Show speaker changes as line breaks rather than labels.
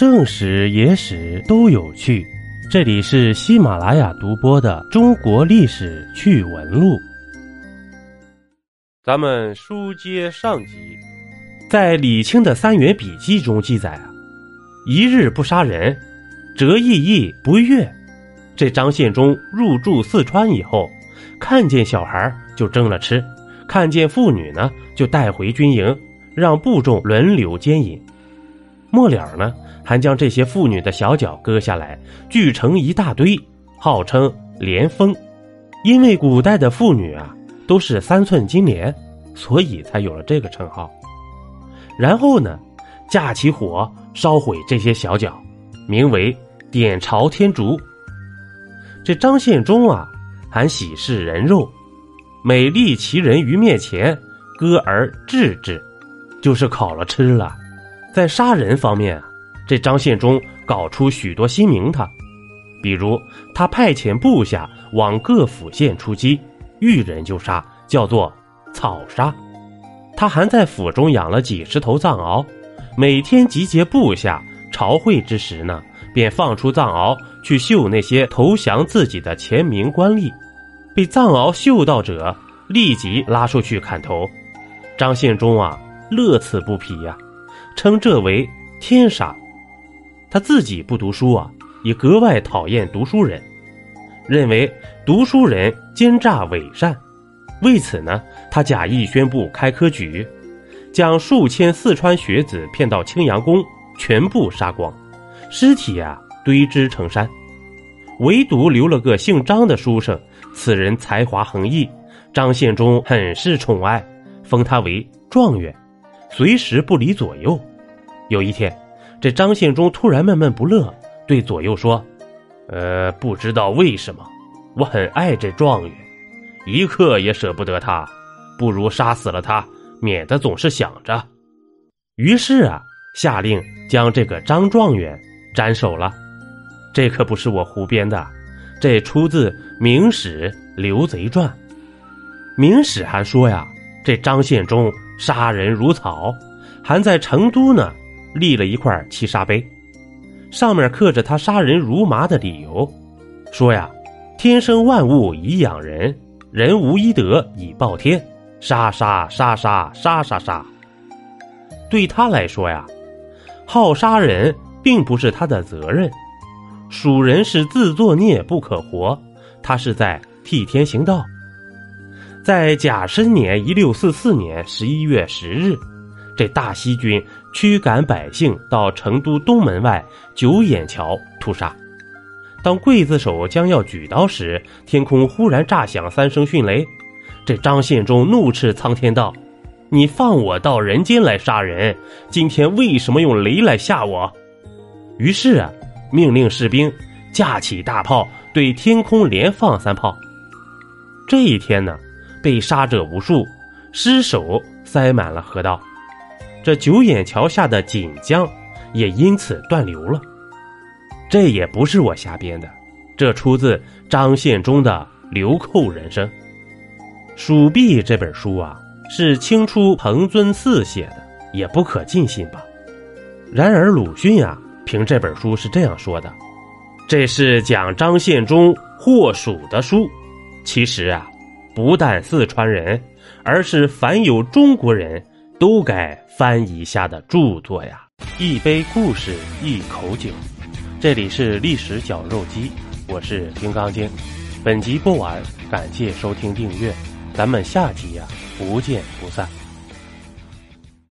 正史、野史都有趣。这里是喜马拉雅独播的《中国历史趣闻录》。咱们书接上集，在李清的《三元笔记》中记载啊，一日不杀人，折翼翼不悦。这张献忠入住四川以后，看见小孩就蒸了吃，看见妇女呢就带回军营，让部众轮流奸淫。末了呢，还将这些妇女的小脚割下来，锯成一大堆，号称莲峰。因为古代的妇女啊都是三寸金莲，所以才有了这个称号。然后呢，架起火烧毁这些小脚，名为点朝天烛。这张献忠啊，还喜视人肉，每立其人于面前，割而治之，就是烤了吃了。在杀人方面啊，这张献忠搞出许多新名堂，比如他派遣部下往各府县出击，遇人就杀，叫做草杀。他还在府中养了几十头藏獒，每天集结部下朝会之时呢，便放出藏獒去嗅那些投降自己的前明官吏，被藏獒嗅到者立即拉出去砍头。张献忠啊，乐此不疲呀。称这为天杀，他自己不读书啊，也格外讨厌读书人，认为读书人奸诈伪善。为此呢，他假意宣布开科举，将数千四川学子骗到青阳宫，全部杀光，尸体啊堆积成山，唯独留了个姓张的书生，此人才华横溢，张献忠很是宠爱，封他为状元。随时不离左右。有一天，这张献忠突然闷闷不乐，对左右说：“呃，不知道为什么，我很爱这状元，一刻也舍不得他，不如杀死了他，免得总是想着。”于是啊，下令将这个张状元斩首了。这可不是我胡编的，这出自《明史·刘贼传》。《明史》还说呀，这张献忠。杀人如草，还在成都呢立了一块七杀碑，上面刻着他杀人如麻的理由，说呀：“天生万物以养人，人无一德以报天，杀杀杀杀杀杀杀。”对他来说呀，好杀人并不是他的责任，蜀人是自作孽不可活，他是在替天行道。在甲申年一六四四年十一月十日，这大西军驱赶百姓到成都东门外九眼桥屠杀。当刽子手将要举刀时，天空忽然炸响三声迅雷。这张献忠怒斥苍天道：“你放我到人间来杀人，今天为什么用雷来吓我？”于是啊，命令士兵架起大炮，对天空连放三炮。这一天呢。被杀者无数，尸首塞满了河道，这九眼桥下的锦江也因此断流了。这也不是我瞎编的，这出自张献忠的《流寇人生》。《蜀壁》这本书啊，是清初彭尊嗣写的，也不可尽信吧。然而鲁迅呀，凭这本书是这样说的：“这是讲张献忠祸蜀的书。”其实啊。不但四川人，而是凡有中国人都该翻一下的著作呀！一杯故事，一口酒，这里是历史绞肉机，我是金刚经。本集播完，感谢收听订阅，咱们下集呀，不见不散。